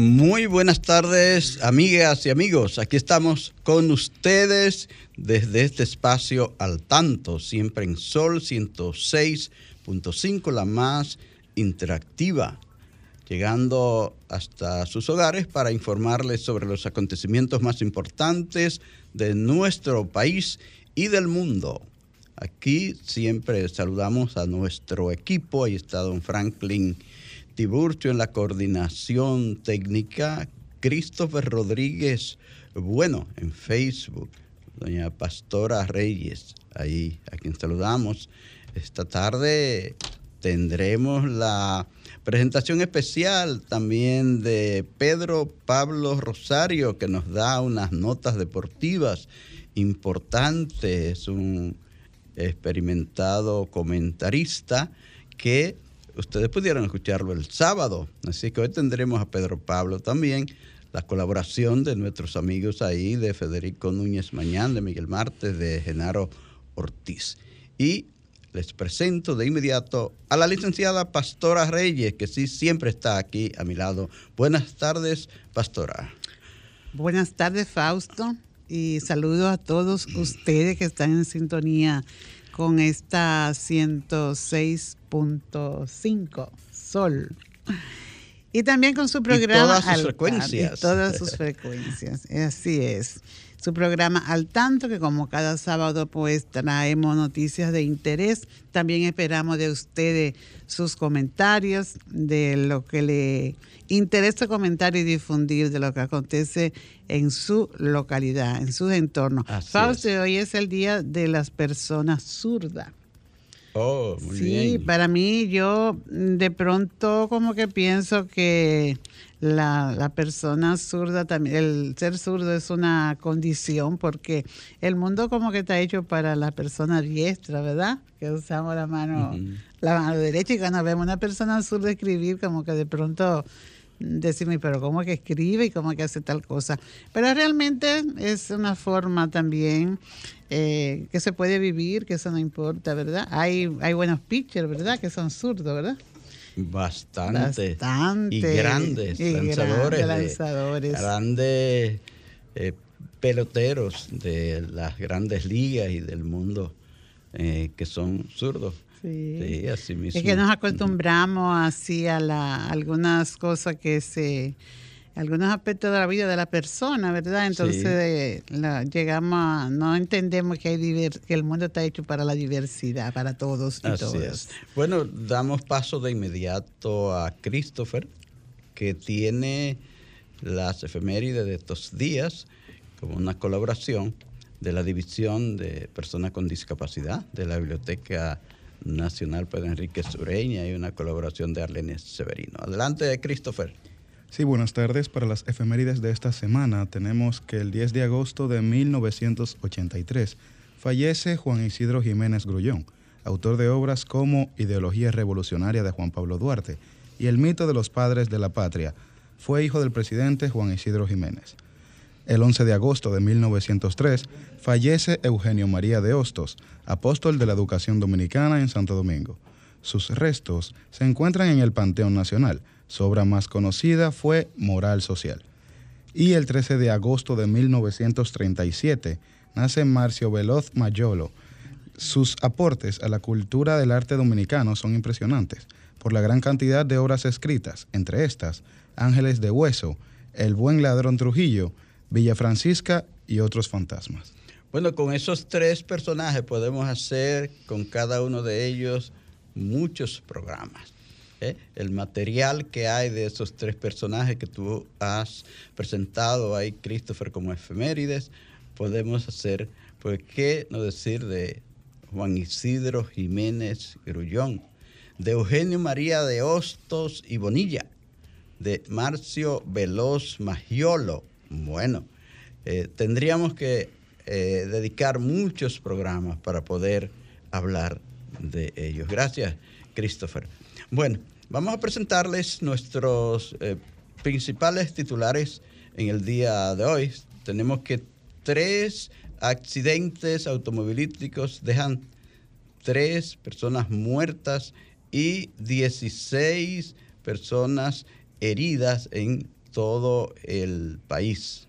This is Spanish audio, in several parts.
Muy buenas tardes, amigas y amigos. Aquí estamos con ustedes desde este espacio al tanto, siempre en Sol 106.5, la más interactiva, llegando hasta sus hogares para informarles sobre los acontecimientos más importantes de nuestro país y del mundo. Aquí siempre saludamos a nuestro equipo. Ahí está don Franklin Tiburcio en la coordinación técnica, Christopher Rodríguez, bueno, en Facebook, doña Pastora Reyes, ahí a quien saludamos. Esta tarde tendremos la presentación especial también de Pedro Pablo Rosario, que nos da unas notas deportivas importantes, un experimentado comentarista que ustedes pudieron escucharlo el sábado. Así que hoy tendremos a Pedro Pablo también, la colaboración de nuestros amigos ahí, de Federico Núñez Mañán, de Miguel Martes, de Genaro Ortiz. Y les presento de inmediato a la licenciada Pastora Reyes, que sí siempre está aquí a mi lado. Buenas tardes, Pastora. Buenas tardes, Fausto, y saludo a todos ustedes que están en sintonía con esta 106.5 Sol. Y también con su programa. Y todas sus frecuencias. todas sus frecuencias. Así es. Su programa Al Tanto, que como cada sábado pues traemos noticias de interés. También esperamos de ustedes sus comentarios, de lo que le interesa comentar y difundir de lo que acontece en su localidad, en su entorno. Fausto, hoy es el Día de las Personas Zurdas. Oh, muy sí, bien. para mí yo de pronto como que pienso que la, la, persona zurda también, el ser zurdo es una condición porque el mundo como que está hecho para la persona diestra, ¿verdad? Que usamos la mano, la mano derecha y cuando vemos una persona zurda escribir como que de pronto decirme, pero ¿cómo que escribe y cómo que hace tal cosa? Pero realmente es una forma también eh, que se puede vivir, que eso no importa, ¿verdad? Hay, hay buenos pitchers, ¿verdad? Que son zurdos, ¿verdad? Bastante. Bastante. Y grandes y lanzadores. Grandes, lanzadores. Grandes eh, peloteros de las grandes ligas y del mundo eh, que son zurdos. Sí. sí. así mismo. Es que nos acostumbramos así a la, algunas cosas que se, algunos aspectos de la vida de la persona, ¿verdad? Entonces sí. la, llegamos a, no entendemos que, hay diver, que el mundo está hecho para la diversidad, para todos y así todas. Es. Bueno, damos paso de inmediato a Christopher, que tiene las efemérides de estos días como una colaboración de la División de Personas con Discapacidad de la Biblioteca Nacional Pedro Enrique Sureña y una colaboración de Arlene Severino. Adelante, Christopher. Sí, buenas tardes. Para las efemérides de esta semana tenemos que el 10 de agosto de 1983 fallece Juan Isidro Jiménez Grullón, autor de obras como Ideología Revolucionaria de Juan Pablo Duarte y El mito de los padres de la patria. Fue hijo del presidente Juan Isidro Jiménez. El 11 de agosto de 1903 fallece Eugenio María de Hostos, apóstol de la educación dominicana en Santo Domingo. Sus restos se encuentran en el Panteón Nacional. Su obra más conocida fue Moral Social. Y el 13 de agosto de 1937 nace Marcio Veloz Mayolo. Sus aportes a la cultura del arte dominicano son impresionantes por la gran cantidad de obras escritas, entre estas Ángeles de Hueso, El Buen Ladrón Trujillo, Villa Francisca y otros fantasmas. Bueno, con esos tres personajes podemos hacer con cada uno de ellos muchos programas. ¿eh? El material que hay de esos tres personajes que tú has presentado ahí, Christopher, como efemérides, podemos hacer, pues, ¿qué no decir de Juan Isidro Jiménez Grullón, de Eugenio María de Hostos y Bonilla, de Marcio Veloz Magiolo? Bueno, eh, tendríamos que eh, dedicar muchos programas para poder hablar de ellos. Gracias, Christopher. Bueno, vamos a presentarles nuestros eh, principales titulares en el día de hoy. Tenemos que tres accidentes automovilísticos dejan tres personas muertas y 16 personas heridas en todo el país.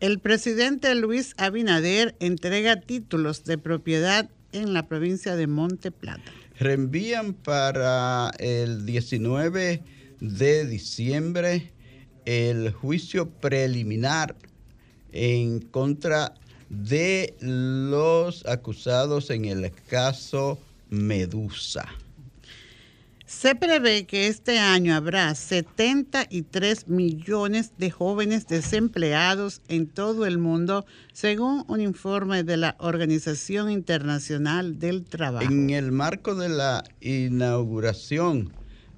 El presidente Luis Abinader entrega títulos de propiedad en la provincia de Monte Plata. Reenvían para el 19 de diciembre el juicio preliminar en contra de los acusados en el caso Medusa. Se prevé que este año habrá 73 millones de jóvenes desempleados en todo el mundo, según un informe de la Organización Internacional del Trabajo. En el marco de la inauguración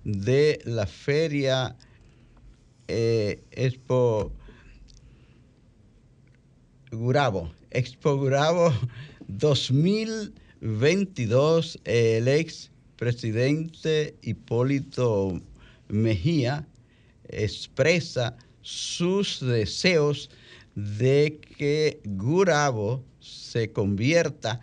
de la feria eh, Expo Gurabo, Expo Gurabo 2022, el ex presidente Hipólito Mejía expresa sus deseos de que Gurabo se convierta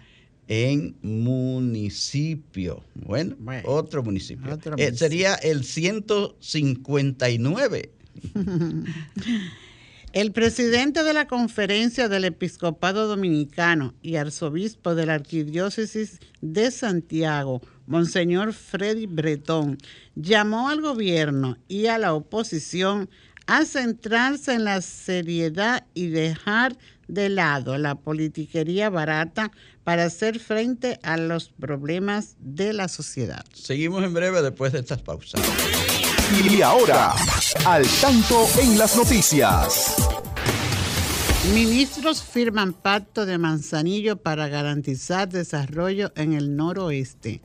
en municipio. Bueno, otro municipio. Eh, sería el 159. El presidente de la Conferencia del Episcopado Dominicano y arzobispo de la Arquidiócesis de Santiago, Monseñor Freddy Bretón, llamó al gobierno y a la oposición a centrarse en la seriedad y dejar de lado la politiquería barata para hacer frente a los problemas de la sociedad. Seguimos en breve después de estas pausas. Y ahora, al tanto en las noticias. Ministros firman pacto de Manzanillo para garantizar desarrollo en el noroeste.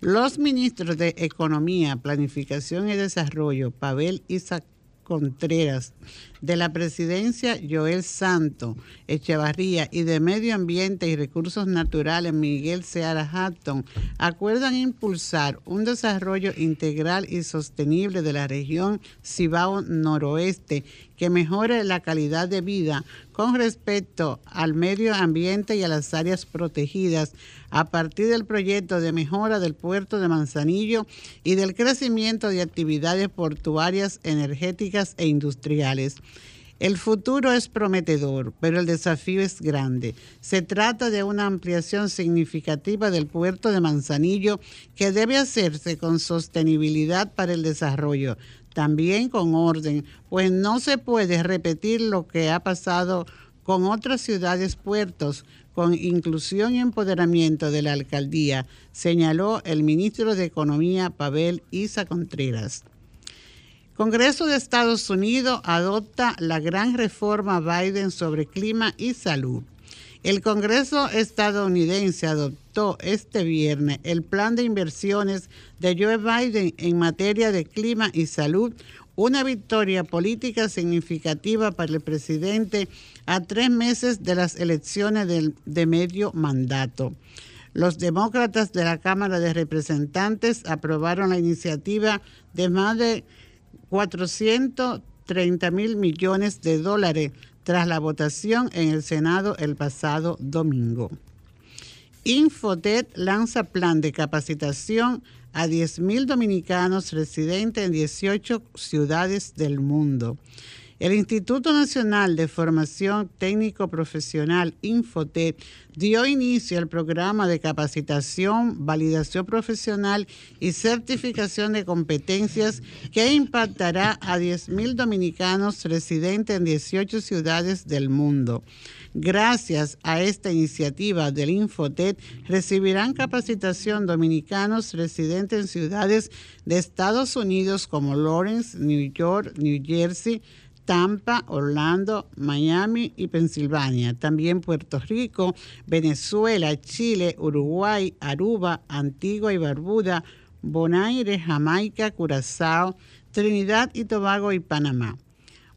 Los ministros de Economía, Planificación y Desarrollo, Pavel Isaac Contreras, de la presidencia Joel Santo Echevarría y de Medio Ambiente y Recursos Naturales Miguel Seara Hatton acuerdan impulsar un desarrollo integral y sostenible de la región Cibao Noroeste que mejore la calidad de vida con respecto al medio ambiente y a las áreas protegidas a partir del proyecto de mejora del puerto de Manzanillo y del crecimiento de actividades portuarias, energéticas e industriales. El futuro es prometedor, pero el desafío es grande. Se trata de una ampliación significativa del puerto de Manzanillo que debe hacerse con sostenibilidad para el desarrollo, también con orden, pues no se puede repetir lo que ha pasado con otras ciudades puertos, con inclusión y empoderamiento de la alcaldía, señaló el ministro de Economía Pavel Isa Contreras. Congreso de Estados Unidos adopta la gran reforma Biden sobre clima y salud. El Congreso estadounidense adoptó este viernes el plan de inversiones de Joe Biden en materia de clima y salud, una victoria política significativa para el presidente a tres meses de las elecciones de, medio mandato. Los demócratas de la Cámara de Representantes aprobaron la iniciativa de más de 430 mil millones de dólares tras la votación en el Senado el pasado domingo. Infotet lanza plan de capacitación a 10.000 dominicanos residentes en 18 ciudades del mundo. El Instituto Nacional de Formación Técnico Profesional Infotet dio inicio al programa de capacitación, validación profesional y certificación de competencias que impactará a 10.000 dominicanos residentes en 18 ciudades del mundo. Gracias a esta iniciativa del Infotet, recibirán capacitación dominicanos residentes en ciudades de Estados Unidos como Lawrence, New York, New Jersey, Tampa, Orlando, Miami y Pensilvania. También Puerto Rico, Venezuela, Chile, Uruguay, Aruba, Antigua y Barbuda, Bonaire, Jamaica, Curazao, Trinidad y Tobago y Panamá.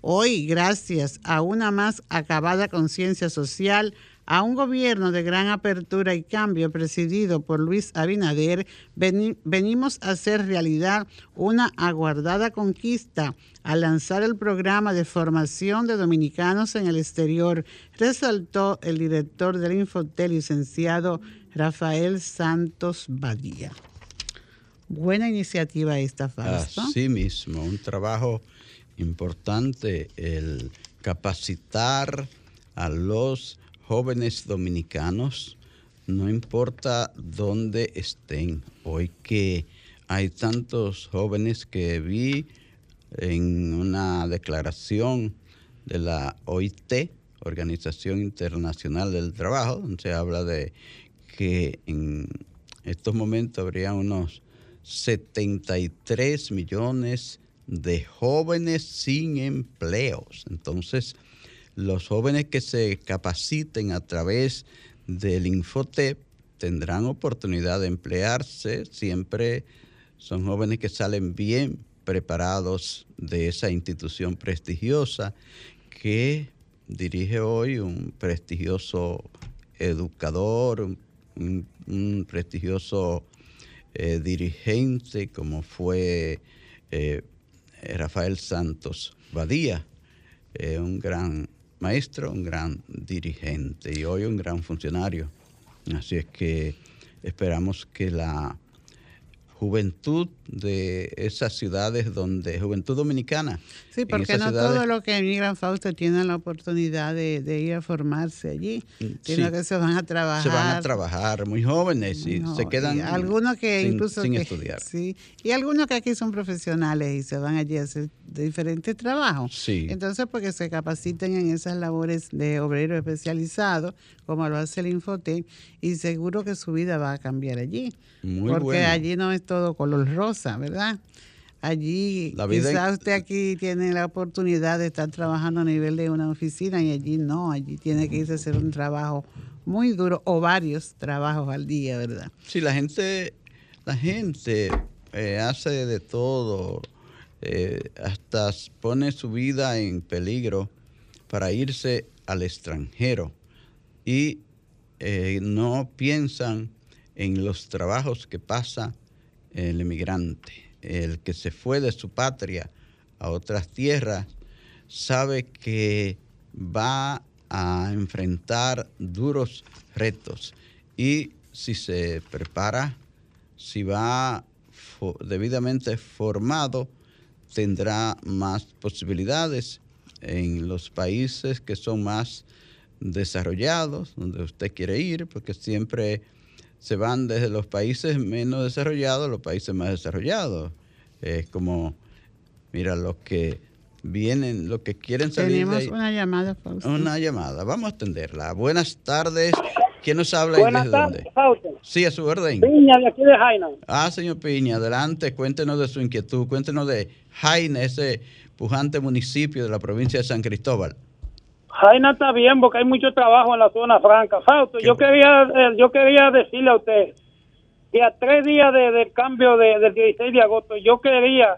Hoy, gracias a una más acabada conciencia social, a un gobierno de gran apertura y cambio presidido por Luis Abinader, venimos a hacer realidad una aguardada conquista al lanzar el programa de formación de dominicanos en el exterior, resaltó el director del Infotel, licenciado Rafael Santos Badía. Buena iniciativa esta, Fausto. Así mismo, un trabajo importante el capacitar a los jóvenes dominicanos, no importa dónde estén. Hoy que hay tantos jóvenes que vi en una declaración de la OIT, Organización Internacional del Trabajo, donde se habla de que en estos momentos habría unos 73 millones de jóvenes sin empleos. Entonces, los jóvenes que se capaciten a través del Infotep tendrán oportunidad de emplearse. Siempre son jóvenes que salen bien preparados de esa institución prestigiosa que dirige hoy un prestigioso educador, un, prestigioso eh, dirigente como fue eh, Rafael Santos Badía, eh, un gran maestro, un gran dirigente y hoy un gran funcionario. Así es que esperamos que la juventud de esas ciudades donde, juventud dominicana. Sí, porque no todo lo que emigran Fausto tienen la oportunidad de, ir a formarse allí, mm, sino que se van a trabajar. Se van a trabajar muy jóvenes y se quedan algunos que sin, incluso sin estudiar. Sí, y algunos que aquí son profesionales y se van allí a hacer diferentes trabajos. Sí. Entonces, porque se capaciten en esas labores de obrero especializado, como lo hace el Infotec, y seguro que su vida va a cambiar allí. Muy porque allí no es todo color rosa, ¿verdad? Allí, quizás usted aquí tiene la oportunidad de estar trabajando a nivel de una oficina y allí no, allí tiene que irse a hacer un trabajo muy duro o varios trabajos al día, ¿verdad? Sí, la gente, la gente eh, hace de todo, eh, hasta pone su vida en peligro para irse al extranjero y eh, no piensan en los trabajos que pasa el emigrante, el que se fue de su patria a otras tierras, sabe que va a enfrentar duros retos. Y si se prepara, si va debidamente formado, tendrá más posibilidades. En los países que son más desarrollados, donde usted quiere ir, porque siempre se van desde los países menos desarrollados a los países más desarrollados. Es como, mira, los que vienen, los que quieren salir. Tenemos una llamada, Fausto. Una llamada, vamos a atenderla. Buenas tardes. ¿Quién nos habla y desde dónde? Fausto. Sí, a su orden. Piña, de aquí de Jaina. Ah, señor Piña, adelante, cuéntenos de su inquietud, cuéntenos de Jaina, ese pujante municipio de la provincia de San Cristóbal. Jaina está bien porque hay mucho trabajo en la zona franca. Fausto, yo quería, eh, yo quería decirle a usted que a tres días del cambio de, del 16 de agosto, yo quería,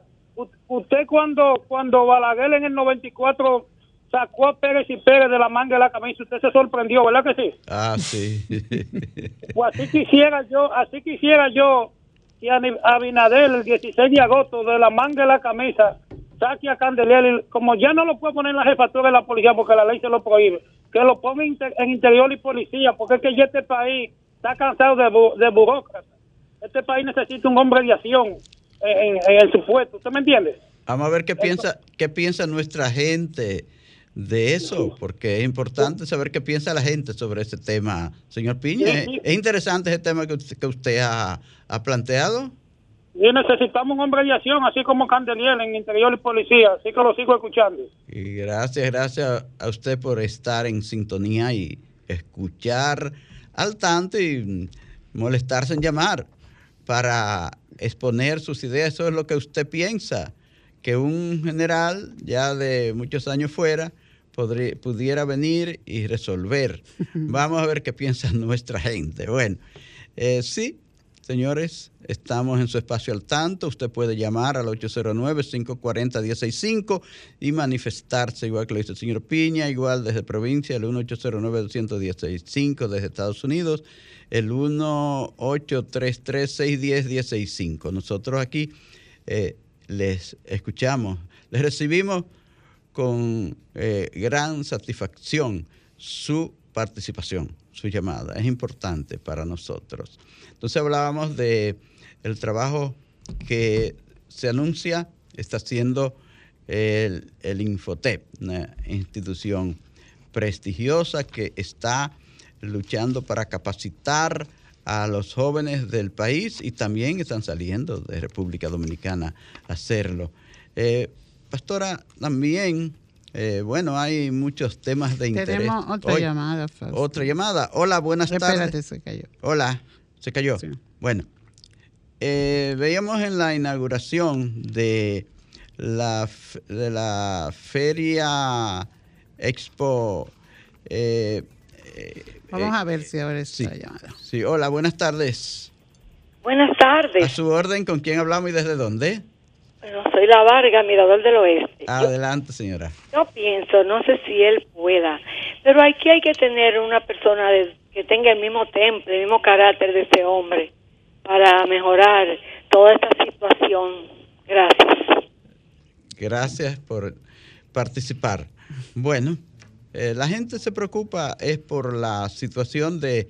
usted cuando, cuando Balaguer en el 94 sacó a Pérez y Pérez de la manga de la camisa, usted se sorprendió, ¿verdad que sí? Ah, sí. pues así quisiera yo, así quisiera yo que Abinader el 16 de agosto de la manga de la camisa saque a Candelier, como ya no lo puede poner en la jefatura de la policía porque la ley se lo prohíbe, que lo ponga en interior y policía, porque es que ya este país está cansado de, de burócratas. Este país necesita un hombre de acción en, el supuesto, ¿usted me entiende? Vamos a ver qué piensa, qué piensa nuestra gente de eso, porque es importante saber qué piensa la gente sobre ese tema. Señor Piña, ¿es interesante ese tema que usted, que usted ha, ha planteado? Y necesitamos un hombre de acción, así como Candeliel en Interior y Policía. Así que lo sigo escuchando. Y gracias, gracias a usted por estar en sintonía y escuchar al tanto y molestarse en llamar para exponer sus ideas. Eso es lo que usted piensa, que un general ya de muchos años fuera podría, pudiera venir y resolver. Vamos a ver qué piensa nuestra gente. Bueno, eh, sí, señores, estamos en su espacio al tanto. Usted puede llamar al 809-540-165 y manifestarse, igual que lo dice el señor Piña, igual desde provincia, el 1809-216-5 desde Estados Unidos, el 1833-610-165. Nosotros aquí eh, les escuchamos, les recibimos con eh, gran satisfacción su participación, su llamada. Es importante para nosotros. Entonces hablábamos de el trabajo que se anuncia, está haciendo el, el Infotep, una institución prestigiosa que está luchando para capacitar a los jóvenes del país y también están saliendo de República Dominicana a hacerlo. Eh, pastora, también, eh, bueno, hay muchos temas de interés. Tenemos otra Hoy- llamada. Fausto. Otra llamada. Hola, buenas Espérate, tardes. se cayó. Hola, se cayó. Sí. Bueno, eh, veíamos en la inauguración de la, de la Feria Expo. eh, eh, Vamos eh, a ver si ahora es sí. la llamada. Sí, hola, buenas tardes. Buenas A tardes. su orden, ¿con quién hablamos y desde dónde? Bueno, soy la Varga, Mirador del Oeste. Adelante, señora. yo pienso, no sé si él pueda, pero aquí hay que tener una persona de- que tenga el mismo temple, el mismo carácter de ese hombre para mejorar toda esta situación. Gracias. Gracias por participar. Bueno, eh, la gente se preocupa es por la situación de,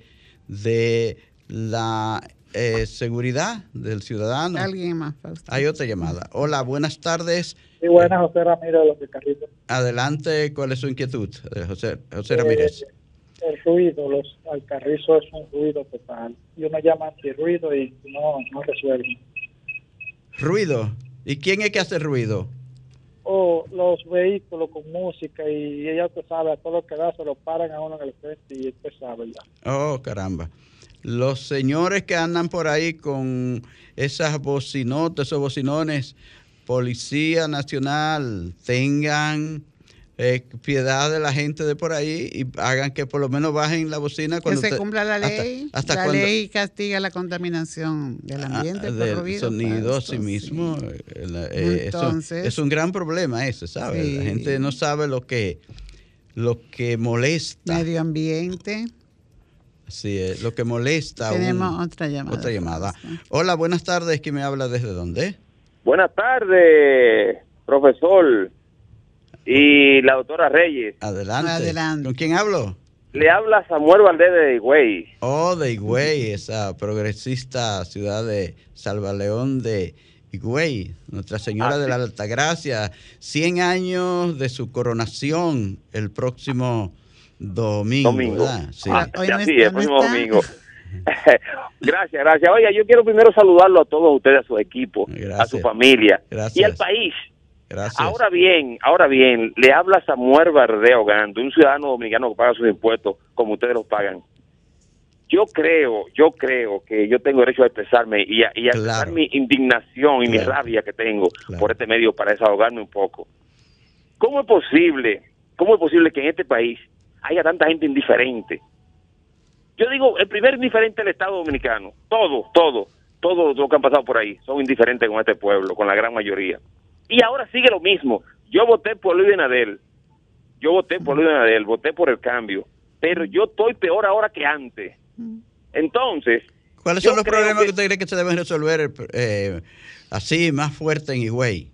de la eh, seguridad del ciudadano. Alguien más, Fausto. Hay otra llamada. Hola, buenas tardes. Sí, buenas, José Ramírez de los Picarritos. Adelante, ¿cuál es su inquietud? Eh, José, José Ramírez. el ruido, los alcarrizos es un ruido total. Y uno llama antirruido y no, no resuelve. Ruido. ¿Y quién es que hace ruido? O los vehículos con música y ella te sabe, a todo lo que da se lo paran a uno en el frente y usted sabe ya. Oh, caramba. Los señores que andan por ahí con esas bocinotas, esos bocinones, Policía Nacional, tengan eh, piedad de la gente de por ahí y hagan que por lo menos bajen la bocina Que cuando se cumpla la hasta- ley. hasta la cuando- ley castiga la contaminación del Ah, ambiente por del ruido. sonido Fausto, sí mismo. sí. eh, eh, eso- Entonces- es un gran problema ese, ¿sabes? La gente no sabe lo que, lo que molesta. Medio ambiente. Sí, eh, lo que molesta. a un- Tenemos otra llamada. Otra llamada. Hola, buenas tardes. ¿Quién me habla desde dónde? Buenas tardes, profesor y la doctora Reyes. Adelante. Adelante. ¿Con quién hablo? Le habla Samuel Valdés de Higüey. Oh, de Higüey, esa progresista ciudad de Salvaleón de Higüey, Nuestra Señora Ah, de la Altagracia. 100 años de su coronación el próximo domingo. Domingo. ¿verdad? Sí. Ah, Hoy sí, no está- no próximo está. domingo. gracias, gracias. Oiga, yo quiero primero saludarlo a todos ustedes, a su equipo, a su familia Gracias. y al país. Gracias. Ahora bien, ahora bien, le habla Samuel Bardeo Gando, un ciudadano dominicano que paga sus impuestos como ustedes los pagan. Yo creo, yo creo que yo tengo derecho a expresarme y a, y a Claro. expresar mi indignación y mi rabia que tengo Claro. por este medio para desahogarme un poco. ¿Cómo es posible, cómo es posible que en este país haya tanta gente indiferente? Yo digo, el primer indiferente del Estado Dominicano, todo, todo, todos los que han pasado por ahí son indiferentes con este pueblo, con la gran mayoría. Y ahora sigue lo mismo. Yo voté por Luis Benadel, yo voté por Luis Benadel, voté por el cambio, pero yo estoy peor ahora que antes. Entonces, ¿Cuáles son los problemas que... que- usted cree que se deben resolver eh, así, más fuerte en Higüey?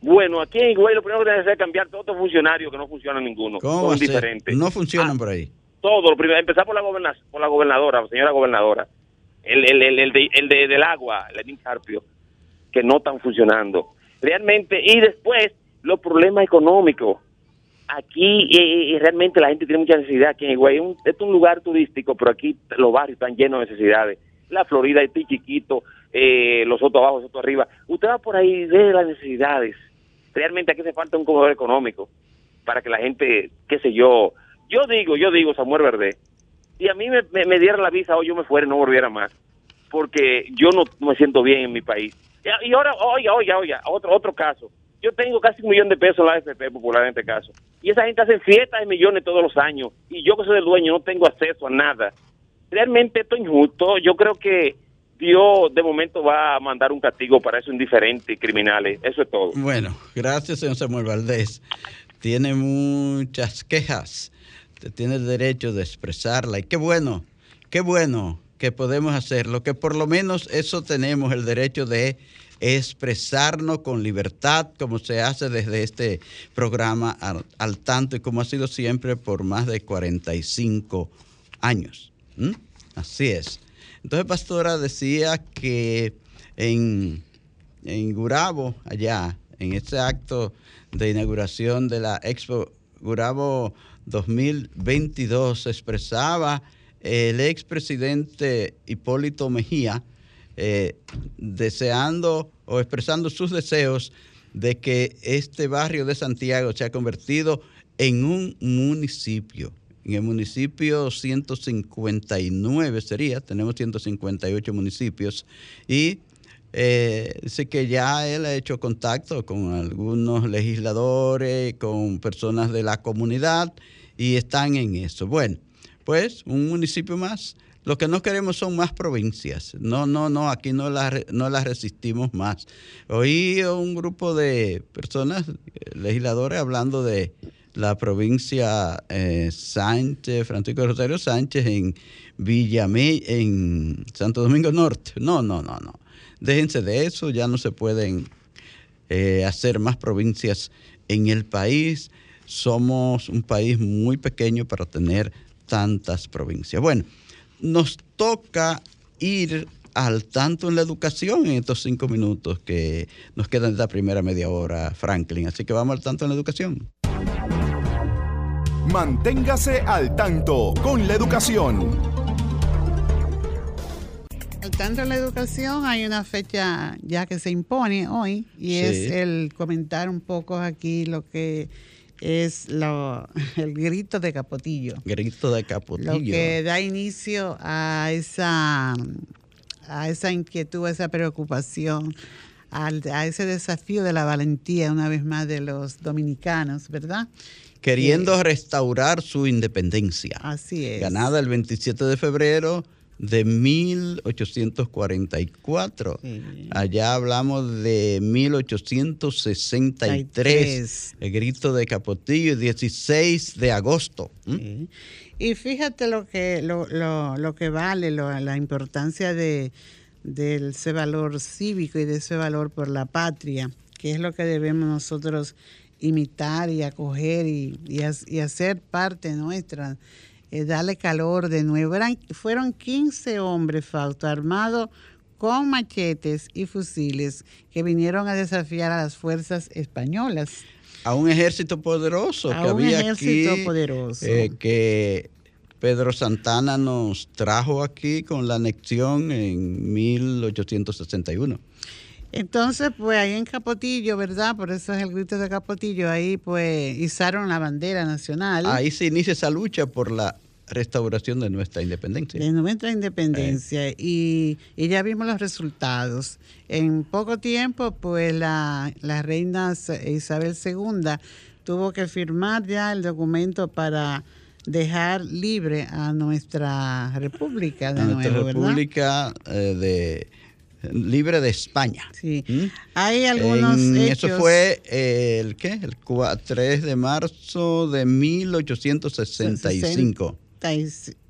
Bueno, aquí en Higüey lo primero que tiene que hacer es cambiar todos estos funcionarios que no funcionan ninguno, ¿Cómo son diferentes. No funcionan Ah, por ahí. todo, lo primero, empezar por la, goberna- por la gobernadora, señora gobernadora, el, el, el, el, de, el de- del agua, Lenín Carpio, que no están funcionando. Realmente, y después los problemas económicos. Aquí eh, eh, realmente la gente tiene mucha necesidad. Aquí en Higüey es un, es un lugar turístico, pero aquí los barrios están llenos de necesidades. La Florida es chiquito, eh, los otros abajo, los otros arriba. Usted va por ahí, ve las necesidades. Realmente aquí hace falta un comedor económico para que la gente, qué sé yo, yo digo, yo digo, Samuel Verde, si a mí me, me, diera la visa o yo me fuera y no volviera más, porque yo no me siento bien en mi país. Y ahora, oiga, oiga, oiga, otro, otro caso. Yo tengo casi un millón de pesos en la AFP popular en este caso. Y esa gente hace fiestas de millones todos los años. Y yo que soy el dueño no tengo acceso a nada. Realmente esto es injusto. Yo creo que Dios de momento va a mandar un castigo para esos indiferentes criminales. Eso es todo. Bueno, gracias, señor Samuel Valdés. Tiene muchas quejas. Tiene el derecho de expresarla. Y qué bueno, qué bueno que podemos hacerlo, que por lo menos eso tenemos el derecho de expresarnos con libertad, como se hace desde este programa al, tanto y como ha sido siempre por más de 45 años. Así es. Entonces, Pastora decía que en, en Gurabo, allá, en este acto de inauguración de la Expo Gurabo 2022, se expresaba el expresidente Hipólito Mejía, eh, deseando o expresando sus deseos de que este barrio de Santiago se ha convertido en un municipio. En el municipio 159 sería, tenemos 158 municipios y eh, que ya él ha hecho contacto con algunos legisladores, con personas de la comunidad y están en eso. Bueno, pues un municipio más lo que no queremos son más provincias. No, no, no, aquí no las no las resistimos más. Oí un grupo de personas, legisladores, hablando de la provincia eh, Sánchez, Francisco Rosario Sánchez en Villamé, en Santo Domingo Norte. No, no, no, no. Déjense de eso, ya no se pueden eh, hacer más provincias en el país. Somos un país muy pequeño para tener tantas provincias. Bueno, nos toca ir al tanto en la educación en estos cinco minutos que nos quedan de la primera media hora, Franklin. Así que vamos al tanto en la educación. Manténgase al tanto con la educación. Al tanto en la educación hay una fecha ya que se impone hoy y es el comentar un poco aquí lo que es lo, el grito de Capotillo. Grito de Capotillo. Lo que da inicio a esa, a esa inquietud, a esa preocupación, a ese desafío de la valentía, una vez más, de los dominicanos, ¿verdad? Queriendo restaurar su independencia. Así es. Ganada el 27 de febrero de 1844. Allá hablamos de 1863. El grito de Capotillo, 16 de agosto. Y fíjate lo que, lo, lo, que vale, la importancia de, ese valor cívico y de ese valor por la patria, que es lo que debemos nosotros imitar y acoger y, y hacer parte nuestra eh, darle calor de nuevo. fueron 15 hombres, Fausto, armados con machetes y fusiles que vinieron a desafiar a las fuerzas españolas. A un ejército poderoso a que un había ejército poderoso. Eh, que Pedro Santana nos trajo aquí con la anexión en 1861. Entonces, pues ahí en Capotillo, ¿verdad? Por eso es el grito de Capotillo, ahí pues izaron la bandera nacional. Ahí se inicia esa lucha por la restauración de nuestra independencia. De nuestra independencia. Y, ya vimos los resultados. En poco tiempo, pues la, la reina Isabel II tuvo que firmar ya el documento para dejar libre a nuestra república de a nuestra república eh, de libre de España. Sí. ¿Mm? Hay algunos Eso fue el ¿qué? El 3 de marzo de 1865.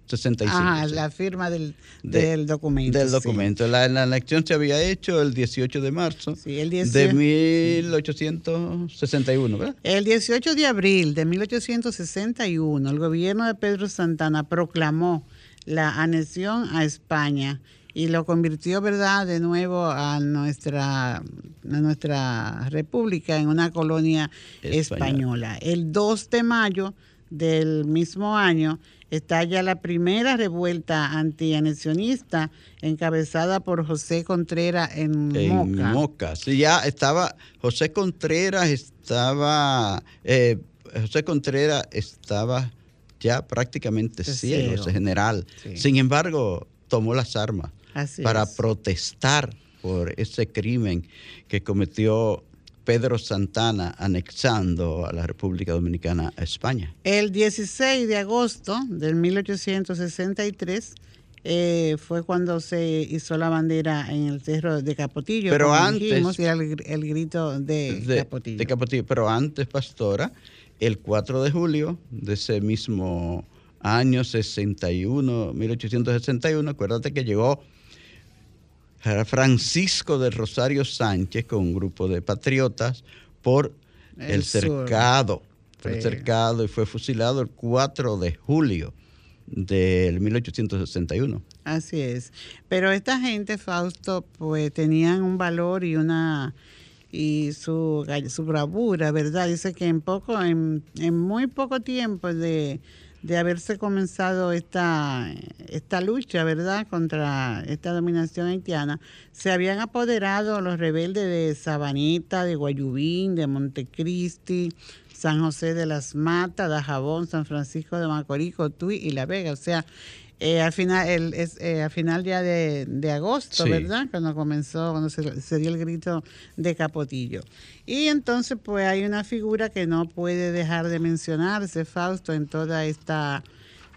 65. Ah, la firma del, del documento. Del documento. La, elección se había hecho el 18 de marzo sí, el 18, de 1861, ¿verdad? El 18 de abril de 1861, el gobierno de Pedro Santana proclamó la anexión a España y lo convirtió, ¿verdad?, de nuevo a nuestra, a nuestra república en una colonia española. El 2 de mayo del mismo año, estalla la primera revuelta antianexionista encabezada por José Contreras en, en Moca. Sí, ya estaba, José Contreras estaba, eh, José Contreras estaba ya prácticamente ciego, ese general. Sin embargo, tomó las armas para protestar por ese crimen que cometió Pedro Santana anexando a la República Dominicana a España. El 16 de agosto del 1863 eh, fue cuando se hizo la bandera en el cerro de Capotillo. Pero antes. el, grito de, Capotillo. De Capotillo. Pero antes, Pastora, el 4 de julio de ese mismo año 61, 1861, acuérdate que llegó Francisco del Rosario Sánchez con un grupo de patriotas por el, cercado, por el cercado y fue fusilado el 4 de julio del 1861. Así es. Pero esta gente, Fausto, pues tenían un valor y una y su, su bravura, ¿verdad? Dice que en poco, en, en muy poco tiempo de de haberse comenzado esta, esta lucha, ¿verdad?, contra esta dominación haitiana, se habían apoderado los rebeldes de Sabanita, de Guayubín, de Montecristi, San José de las Matas, Dajabón, San Francisco de Macorís, Cotuí y La Vega. O sea, eh, al final el, es, eh, al final ya de, agosto, ¿verdad? Cuando comenzó, cuando se, dio el grito de Capotillo. Y entonces pues hay una figura que no puede dejar de mencionarse, Fausto, en toda esta,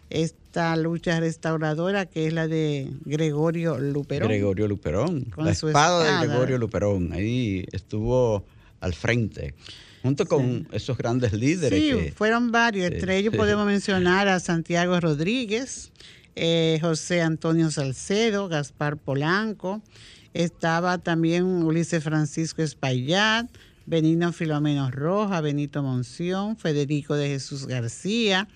esta lucha restauradora que es la de Gregorio Luperón. Gregorio Luperón, con la espada, de Gregorio Luperón, ahí estuvo al frente junto con esos grandes líderes. Sí, fueron varios. Entre ellos podemos mencionar a Santiago Rodríguez, eh, José Antonio Salcedo, Gaspar Polanco, estaba también Ulises Francisco Espaillat, Benito Filomeno Roja, Benito Monción, Federico de Jesús García,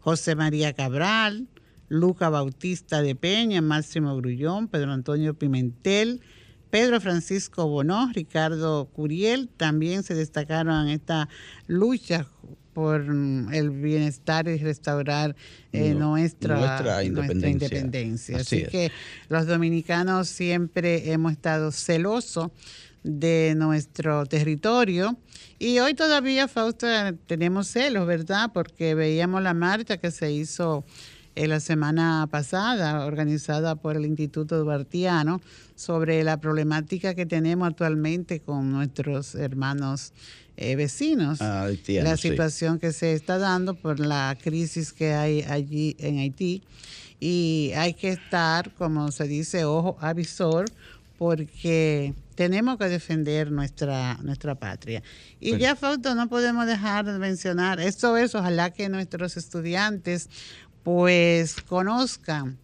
José María Cabral, Luca Bautista de Peña, Máximo Grullón, Pedro Antonio Pimentel, Pedro Francisco Bonó, Ricardo Curiel, también se destacaron en esta lucha por el bienestar y restaurar eh, nuestra, independencia. Así, que los dominicanos siempre hemos estado celosos de nuestro territorio y hoy todavía, Fausto, tenemos celos, ¿verdad? Porque veíamos la marcha que se hizo en la semana pasada, organizada por el Instituto Duartiano, sobre la problemática que tenemos actualmente con nuestros hermanos eh, vecinos. Ah, la situación que se está dando por la crisis que hay allí en Haití. Y hay que estar, como se dice, ojo avisor, porque tenemos que defender nuestra, nuestra patria. Y ya, Fausto, no podemos dejar de mencionar, esto es, ojalá que nuestros estudiantes pues conozcan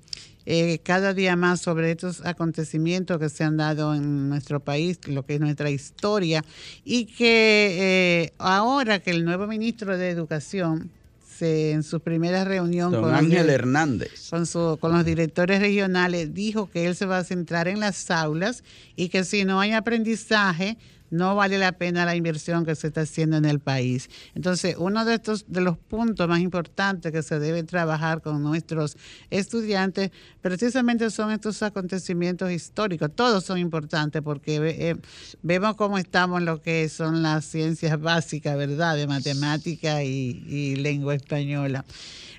eh, cada día más sobre estos acontecimientos que se han dado en nuestro país, lo que es nuestra historia, y que eh, ahora que el nuevo ministro de Educación, se, en su primera reunión con Ángel Hernández. Con, su, con los directores regionales, dijo que él se va a centrar en las aulas y que si no hay aprendizaje, no vale la pena la inversión que se está haciendo en el país. Entonces, uno de estos de los puntos más importantes que se debe trabajar con nuestros estudiantes, precisamente son estos acontecimientos históricos. Todos son importantes porque eh, vemos cómo estamos en lo que son las ciencias básicas, ¿verdad? De matemática y, y lengua española.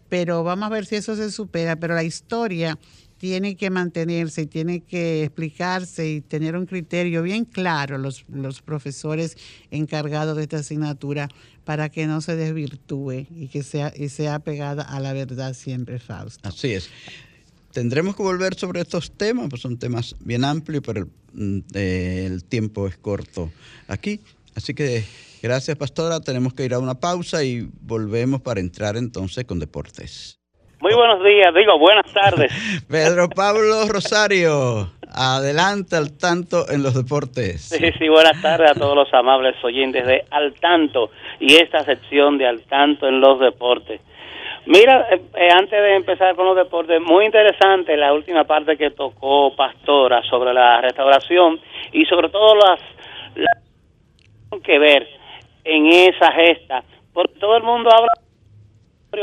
Pero vamos a ver si eso se supera. Pero la historia tiene que mantenerse y tiene que explicarse y tener un criterio bien claro los, los profesores encargados de esta asignatura para que no se desvirtúe y que sea, y sea pegada a la verdad siempre, Fausto. Así es. Tendremos que volver sobre estos temas, pues son temas bien amplios, pero el, mm, el tiempo es corto aquí. Así que gracias, Pastora. Tenemos que ir a una pausa y volvemos para entrar entonces con deportes. Muy buenos días, digo buenas tardes. Pedro Pablo Rosario, adelante al tanto en los deportes. Sí, sí, buenas tardes a todos los amables oyentes de Al Tanto y esta sección de Al Tanto en los deportes. Mira, eh, eh, antes de empezar con los deportes, muy interesante la última parte que tocó Pastora sobre la restauración y sobre todo las, las que ver en esa gesta, porque todo el mundo habla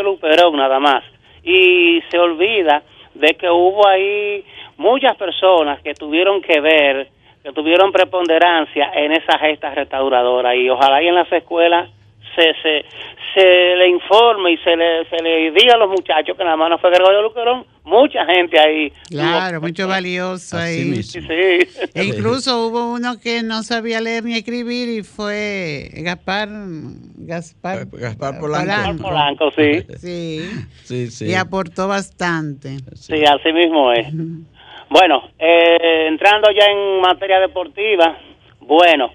Luperón nada más. Y se olvida de que hubo ahí muchas personas que tuvieron que ver, que tuvieron preponderancia en esa gesta restauradora. Y ojalá y en las escuelas se, se, se le informe y se le, se le diga a los muchachos que nada más no fue Gregorio Luperón, mucha gente ahí. Claro, mucho valioso ahí. Sí, sí. E incluso hubo uno que no sabía leer ni escribir y fue Gaspar Gaspar, Gaspar Polanco. Gaspar Polanco, sí. Sí. Sí, sí. Y aportó bastante. Sí, así mismo es. Bueno, eh, entrando ya en materia deportiva, bueno,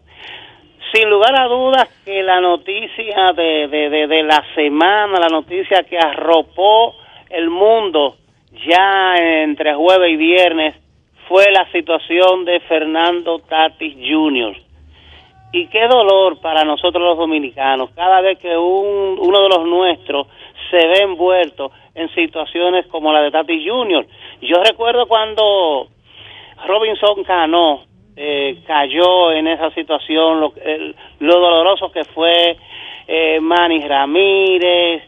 sin lugar a dudas que la noticia de, de, de, de la semana, la noticia que arropó el mundo ya entre jueves y viernes, fue la situación de Fernando Tatis Jr. Y qué dolor para nosotros los dominicanos cada vez que un, uno de los nuestros se ve envuelto en situaciones como la de Tatis Jr. Yo recuerdo cuando Robinson Cano eh, cayó en esa situación, lo, el, lo doloroso que fue eh, Manny Ramírez,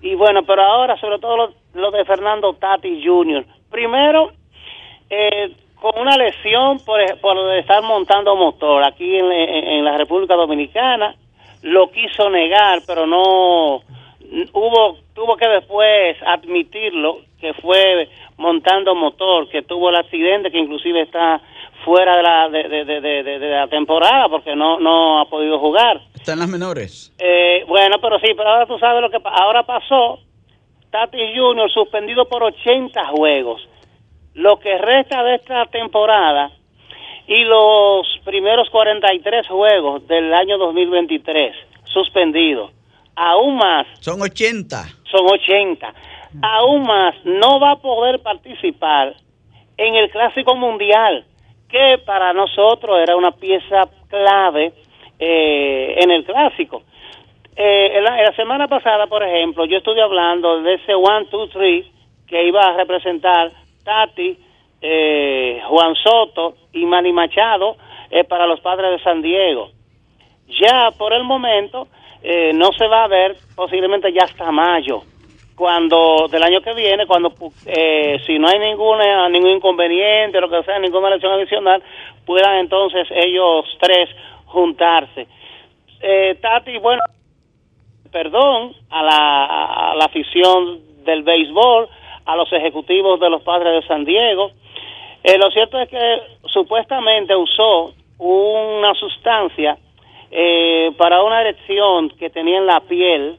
y bueno, pero ahora sobre todo lo, de Fernando Tatis Jr. Primero, eh, con una lesión por, por estar montando motor aquí en, en, la República Dominicana, lo quiso negar, pero no hubo tuvo que después admitirlo que fue montando motor, que tuvo el accidente, que inclusive está fuera de la de, de, de, de la temporada porque no no ha podido jugar. Está en las menores. Eh, bueno, pero sí, pero ahora tú sabes lo que ahora pasó. Tati Junior suspendido por 80 juegos. Lo que resta de esta temporada y los primeros 43 juegos del año 2023 suspendidos. Aún más. Son 80. Son 80. Aún más, no va a poder participar en el Clásico Mundial, que para nosotros era una pieza clave eh, en el Clásico. Eh, en, la, en, la, semana pasada, por ejemplo, yo estuve hablando de ese one, two, three que iba a representar Tati, eh, Juan Soto y Manny Machado eh, para los padres de San Diego. Ya por el momento eh, no se va a ver posiblemente ya hasta mayo, cuando del año que viene, cuando eh, si no hay ninguna ningún inconveniente, lo que sea, ninguna elección adicional, puedan entonces ellos tres juntarse. Tati, bueno, perdón a la, a la afición del béisbol, a los ejecutivos de los padres de San Diego. Eh, lo cierto es que supuestamente usó una sustancia eh, para una erección que tenía en la piel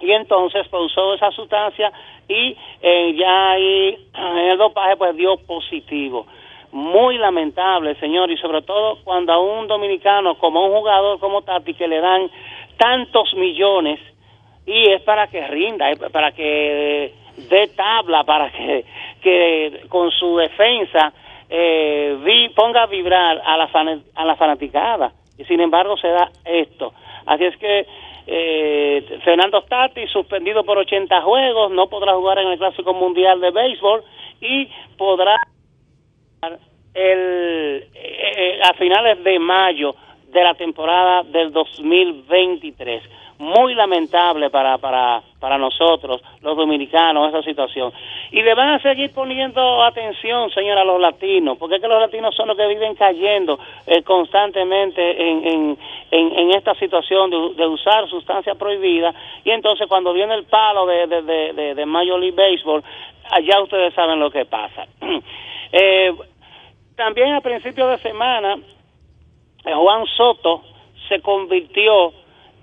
y entonces pues, usó esa sustancia y eh, ya ahí en el dopaje pues dio positivo. Muy lamentable, señor, y sobre todo cuando a un dominicano como un jugador como Tati que le dan tantos millones y es para que rinda, para que dé tabla, para que, que con su defensa eh, vi, ponga a vibrar a la, fan, a la fanaticada. Y sin embargo se da esto. Así es que eh, Fernando Tati, suspendido por 80 juegos, no podrá jugar en el Clásico Mundial de Béisbol y podrá el, eh, a finales de mayo de la temporada del 2023. Muy lamentable para, para, para nosotros, los dominicanos, esa situación. Y le van a seguir poniendo atención, señora, a los latinos, porque es que los latinos son los que viven cayendo eh, constantemente en, en, en, esta situación de, de, usar sustancias prohibidas. Y entonces cuando viene el palo de, de, de, de Major League Baseball, allá ustedes saben lo que pasa. eh, también a principios de semana, Juan Soto se convirtió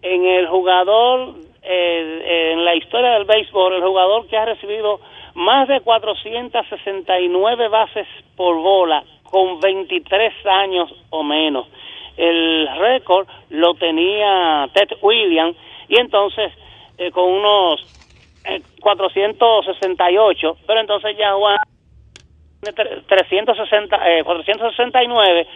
en el jugador eh, en la historia del béisbol, el jugador que ha recibido más de 469 bases por bola con 23 años o menos. El récord lo tenía Ted Williams y entonces eh, con unos eh, 468, pero entonces ya Juan 360, eh, 469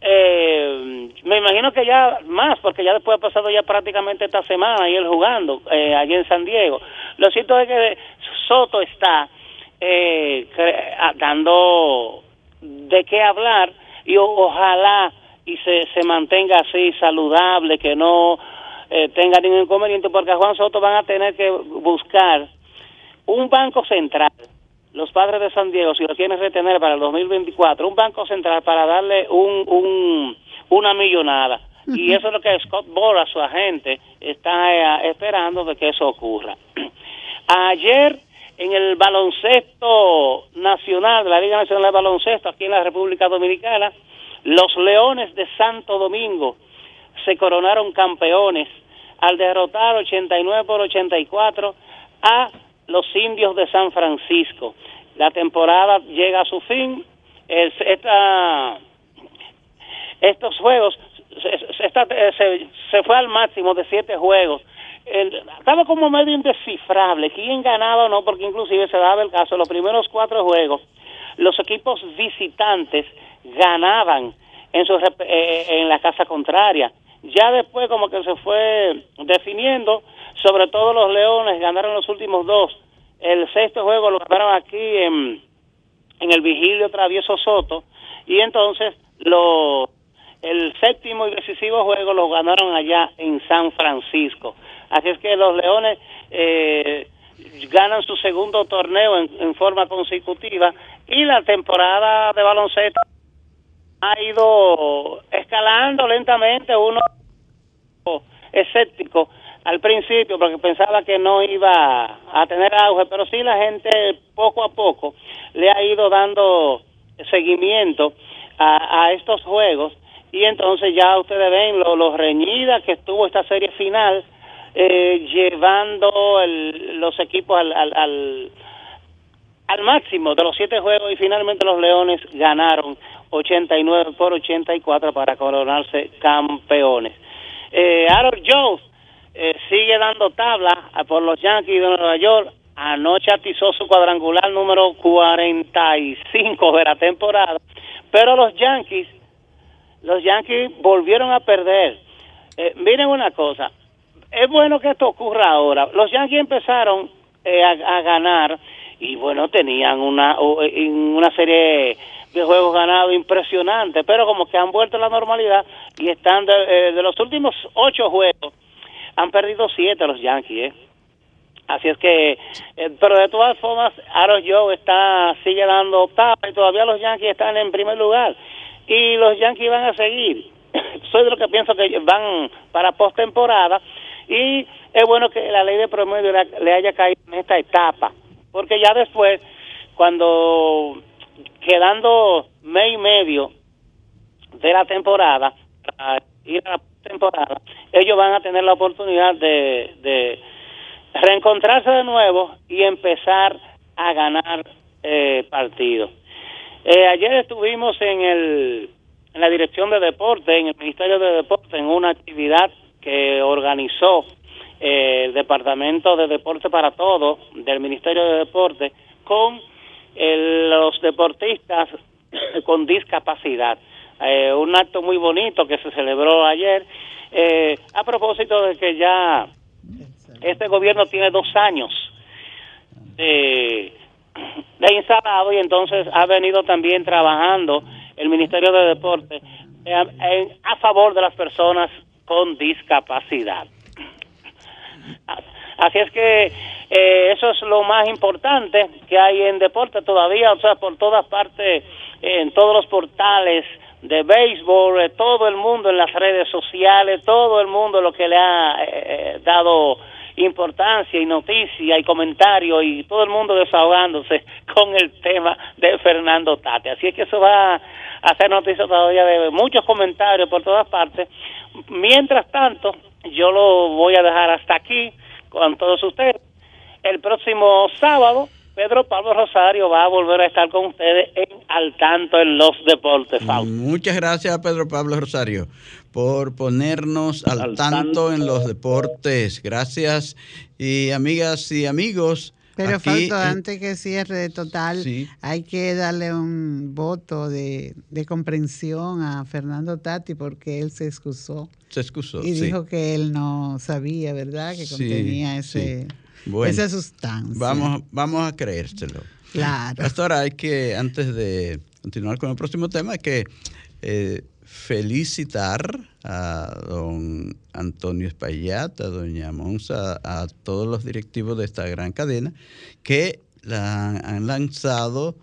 eh, me imagino que ya más, porque ya después ha pasado ya prácticamente esta semana y él jugando eh, allí en San Diego. Lo cierto es que Soto está eh, dando de qué hablar y ojalá y se, se mantenga así saludable, que no eh, tenga ningún inconveniente, porque a Juan Soto van a tener que buscar un banco central. Los padres de San Diego, si lo quieren retener para el 2024, un banco central para darle un, un una millonada. Y eso es lo que Scott Bora, su agente, está eh, esperando de que eso ocurra. Ayer en el baloncesto nacional, de la Liga Nacional de Baloncesto, aquí en la República Dominicana, los Leones de Santo Domingo se coronaron campeones al derrotar 89 por 84 a los indios de San Francisco. La temporada llega a su fin. esta, estos juegos se, se, fue al máximo de siete juegos. estaba como medio indescifrable quién ganaba o no, porque inclusive se daba el caso, los primeros cuatro juegos, los equipos visitantes ganaban en, su, eh, en la casa contraria. Ya después como que se fue definiendo, sobre todo los Leones ganaron los últimos dos. El sexto juego lo ganaron aquí en, en el Vigilio Travieso Soto y entonces los el séptimo y decisivo juego lo ganaron allá en San Francisco. Así es que los Leones eh, ganan su segundo torneo en, en, forma consecutiva y la temporada de baloncesto ha ido escalando lentamente. Uno escéptico al principio porque pensaba que no iba a tener auge, pero sí la gente poco a poco le ha ido dando seguimiento a, a estos juegos y entonces ya ustedes ven lo, reñida que estuvo esta serie final eh, llevando los equipos al, al, al, máximo de los siete juegos y finalmente los Leones ganaron 89 por 84 para coronarse campeones. Eh, Jones eh, sigue dando tabla por los Yankees de Nueva York. Anoche atizó su cuadrangular número 45 de la temporada. Pero los Yankees los Yankees volvieron a perder. Eh, miren una cosa, es bueno que esto ocurra ahora. Los Yankees empezaron eh, a, ganar y bueno, tenían una, eh, una serie de juegos ganados impresionante, pero como que han vuelto a la normalidad y están de, los últimos ocho juegos, han perdido siete los Yankees, Así es que, pero de todas formas, Aaron Joe está, sigue dando octava y todavía los Yankees están en primer lugar. Y los Yankees van a seguir. Soy de lo que pienso que van para postemporada. Y es bueno que la ley de promedio le haya caído en esta etapa, porque ya después, cuando quedando mes y medio de la temporada, para ir a la temporada, ellos van a tener la oportunidad de, reencontrarse de nuevo y empezar a ganar eh, partidos. Eh, ayer estuvimos en, el, en la Dirección de Deporte, en el Ministerio de Deporte, en una actividad que organizó eh, el Departamento de Deporte para Todos del Ministerio de Deporte con los deportistas con discapacidad. Eh, un acto muy bonito que se celebró ayer a propósito de que ya este gobierno tiene dos años de instalado y entonces ha venido también trabajando el Ministerio de Deporte eh, a favor de las personas con discapacidad. Así es que eh, eso es lo más importante que hay en deporte todavía, o sea, por todas partes, en todos los portales de béisbol, eh, todo el mundo en las redes sociales, todo el mundo lo que le ha dado importancia y noticia y comentario y todo el mundo desahogándose con el tema de Fernando Tate. Así es que eso va a hacer noticia todavía de muchos comentarios por todas partes. Mientras tanto, yo lo voy a dejar hasta aquí con todos ustedes. El próximo sábado Pedro Pablo Rosario va a volver a estar con ustedes en Al Tanto en los Deportes. Muchas gracias, Pedro Pablo Rosario, por ponernos al, tanto, en los deportes. Gracias. Y amigas y amigos. Pero falta, antes que cierre total, hay que darle un voto de, comprensión a Fernando Tati porque él se excusó. Se excusó. Y dijo que él no sabía, ¿verdad? Que contenía ese esa sustancia. Vamos, vamos a creérselo. Claro. Pastora, hay que, antes de continuar con el próximo tema, hay que eh, felicitar a don Antonio Espaillat, a doña Monza, a todos los directivos de esta gran cadena que han lanzado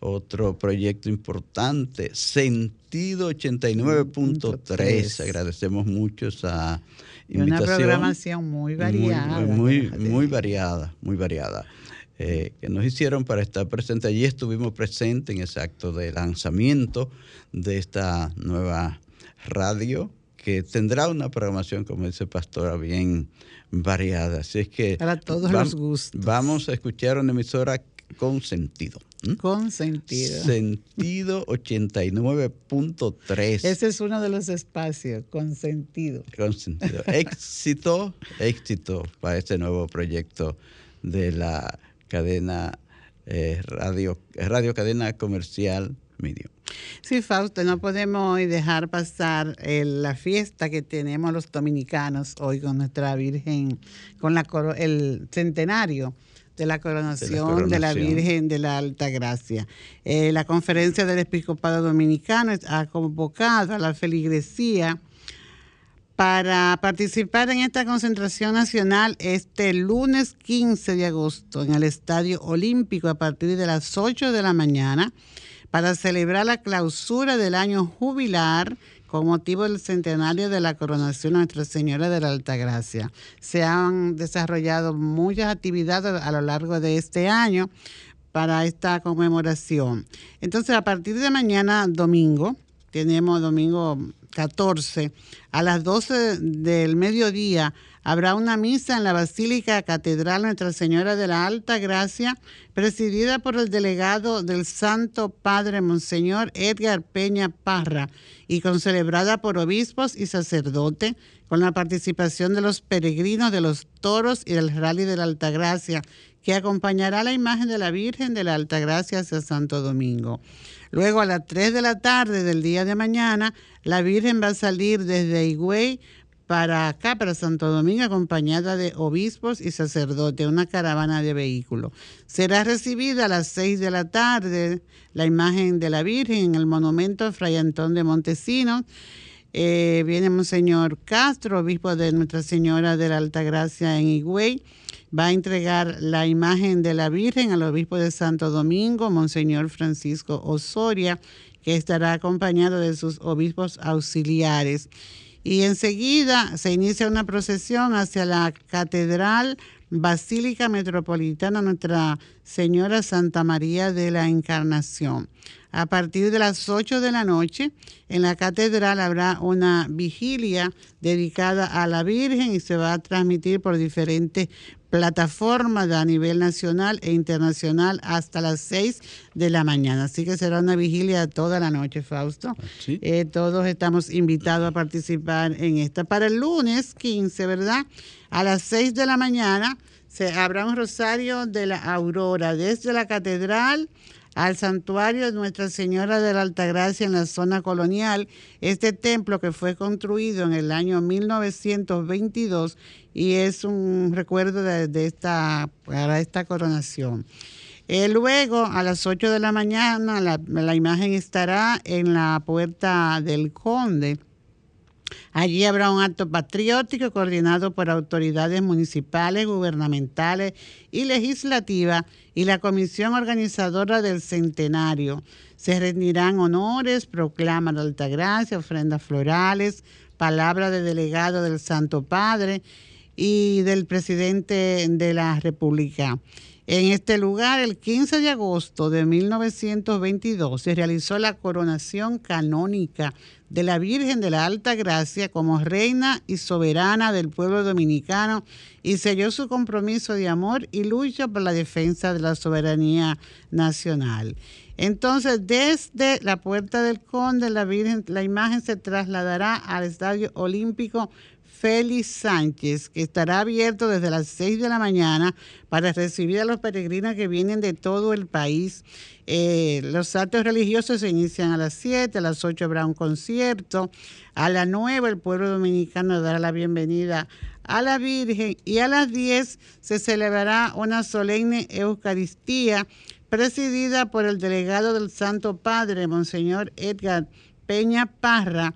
otro proyecto importante, Sentido 89.3. Agradecemos mucho esa invitación. Una programación muy variada. Muy, muy, variada, muy variada. Eh, que nos hicieron para estar presentes. Allí estuvimos presentes en ese acto de lanzamiento de esta nueva radio que tendrá una programación, como dice Pastora, bien variada. Así es que... Para todos los gustos. Vamos a escuchar una emisora con sentido. Con sentido. Sentido 89.3. Ese es uno de los espacios, con sentido. Con sentido. éxito, éxito para este nuevo proyecto de la cadena eh, radio, radio cadena comercial Medium. Sí, Fausto, no podemos hoy dejar pasar la fiesta que tenemos los dominicanos hoy con nuestra Virgen, con la, el centenario de la coronación de la, Virgen de la Alta Gracia. Eh, la conferencia del Episcopado Dominicano ha convocado a la feligresía para participar en esta concentración nacional este lunes 15 de agosto en el Estadio Olímpico a partir de las 8 de la mañana para celebrar la clausura del año jubilar con motivo del centenario de la coronación de Nuestra Señora de la Altagracia. Se han desarrollado muchas actividades a lo largo de este año para esta conmemoración. Entonces, a partir de mañana, domingo, tenemos domingo 14, a las 12 del mediodía, habrá una misa en la Basílica Catedral Nuestra Señora de la Alta Gracia, presidida por el delegado del Santo Padre Monseñor Edgar Peña Parra y concelebrada por obispos y sacerdotes, con la participación de los peregrinos de los toros y del rally de la Alta Gracia, que acompañará la imagen de la Virgen de la Alta Gracia hacia Santo Domingo. Luego a las 3 de la tarde del día de mañana, la Virgen va a salir desde Higüey para acá, para Santo Domingo, acompañada de obispos y sacerdotes, una caravana de vehículos. Será recibida a las seis de la tarde la imagen de la Virgen en el monumento Fray Antón de Montesinos. Eh, viene Monseñor Castro, obispo de Nuestra Señora de la Alta Gracia en Higüey. Va a entregar la imagen de la Virgen al obispo de Santo Domingo, Monseñor Francisco Osoria, que estará acompañado de sus obispos auxiliares y enseguida se inicia una procesión hacia la Catedral Basílica Metropolitana Nuestra Señora Santa María de la Encarnación. A partir de las 8 de la noche, en la catedral habrá una vigilia dedicada a la Virgen y se va a transmitir por diferentes plataforma a nivel nacional e internacional hasta las 6 de la mañana. Así que será una vigilia toda la noche, Fausto. Eh, todos estamos invitados a participar en esta. Para el lunes 15, ¿verdad? A las 6 de la mañana se habrá un rosario de la aurora desde la catedral al santuario de Nuestra Señora de la Altagracia en la zona colonial. Este templo que fue construido en el año 1922 y es un recuerdo de, esta, para esta coronación. Eh, luego, a las 8 de la mañana, la, la imagen estará en la puerta del conde Allí habrá un acto patriótico coordinado por autoridades municipales, gubernamentales y legislativas y la comisión organizadora del centenario. Se rendirán honores, proclaman de Altagracia, ofrendas florales, palabra de delegado del Santo Padre y del presidente de la República. En este lugar, el 15 de agosto de 1922, se realizó la coronación canónica de la Virgen de la Alta Gracia como reina y soberana del pueblo dominicano y selló su compromiso de amor y lucha por la defensa de la soberanía nacional. Entonces, desde la Puerta del Conde, la Virgen, la imagen se trasladará al Estadio Olímpico Félix Sánchez, que estará abierto desde las 6 de la mañana para recibir a los peregrinos que vienen de todo el país. Eh, los actos religiosos se inician a las 7, a las 8 habrá un concierto, a las 9 el pueblo dominicano dará la bienvenida a la Virgen y a las 10 se celebrará una solemne Eucaristía presidida por el delegado del Santo Padre, Monseñor Edgar Peña Parra,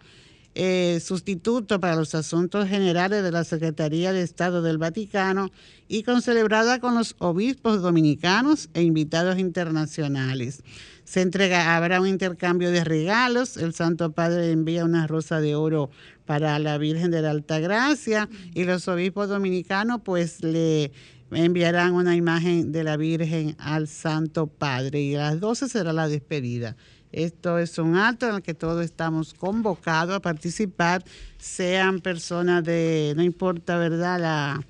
eh, sustituto para los asuntos generales de la Secretaría de Estado del Vaticano y concelebrada con los obispos dominicanos e invitados internacionales. Se entrega, habrá un intercambio de regalos. El Santo Padre envía una rosa de oro para la Virgen de la Alta Gracia y los obispos dominicanos pues le enviarán una imagen de la Virgen al Santo Padre y a las 12 será la despedida. Esto es un acto en el que todos estamos convocados a participar, sean personas de, no importa, ¿verdad? La,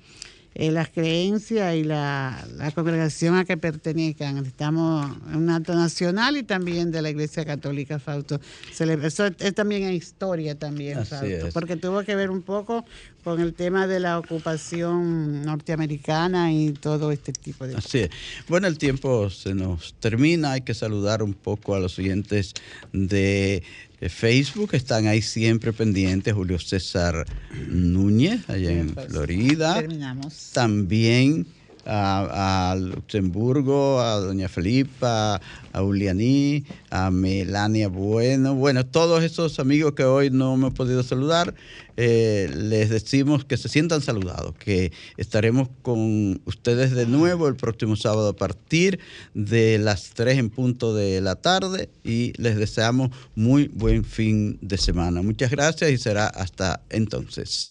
eh, las creencias y la, congregación a que pertenezcan. Estamos en un acto nacional y también de la Iglesia Católica, Fausto. Eso es también en historia también, Fausto, porque tuvo que ver un poco con el tema de la ocupación norteamericana y todo este tipo de cosas. Así es. Bueno, el tiempo se nos termina, hay que saludar un poco a los oyentes de Facebook, están ahí siempre pendientes, Julio César Núñez, allá en pues, Florida. Terminamos. También a, Luxemburgo, a Doña Felipa, a Ulianí, a Melania Bueno, bueno, todos esos amigos que hoy no me he podido saludar, eh, les decimos que se sientan saludados, que estaremos con ustedes de nuevo el próximo sábado a partir de las 3 en punto de la tarde y les deseamos muy buen fin de semana. Muchas gracias y será hasta entonces.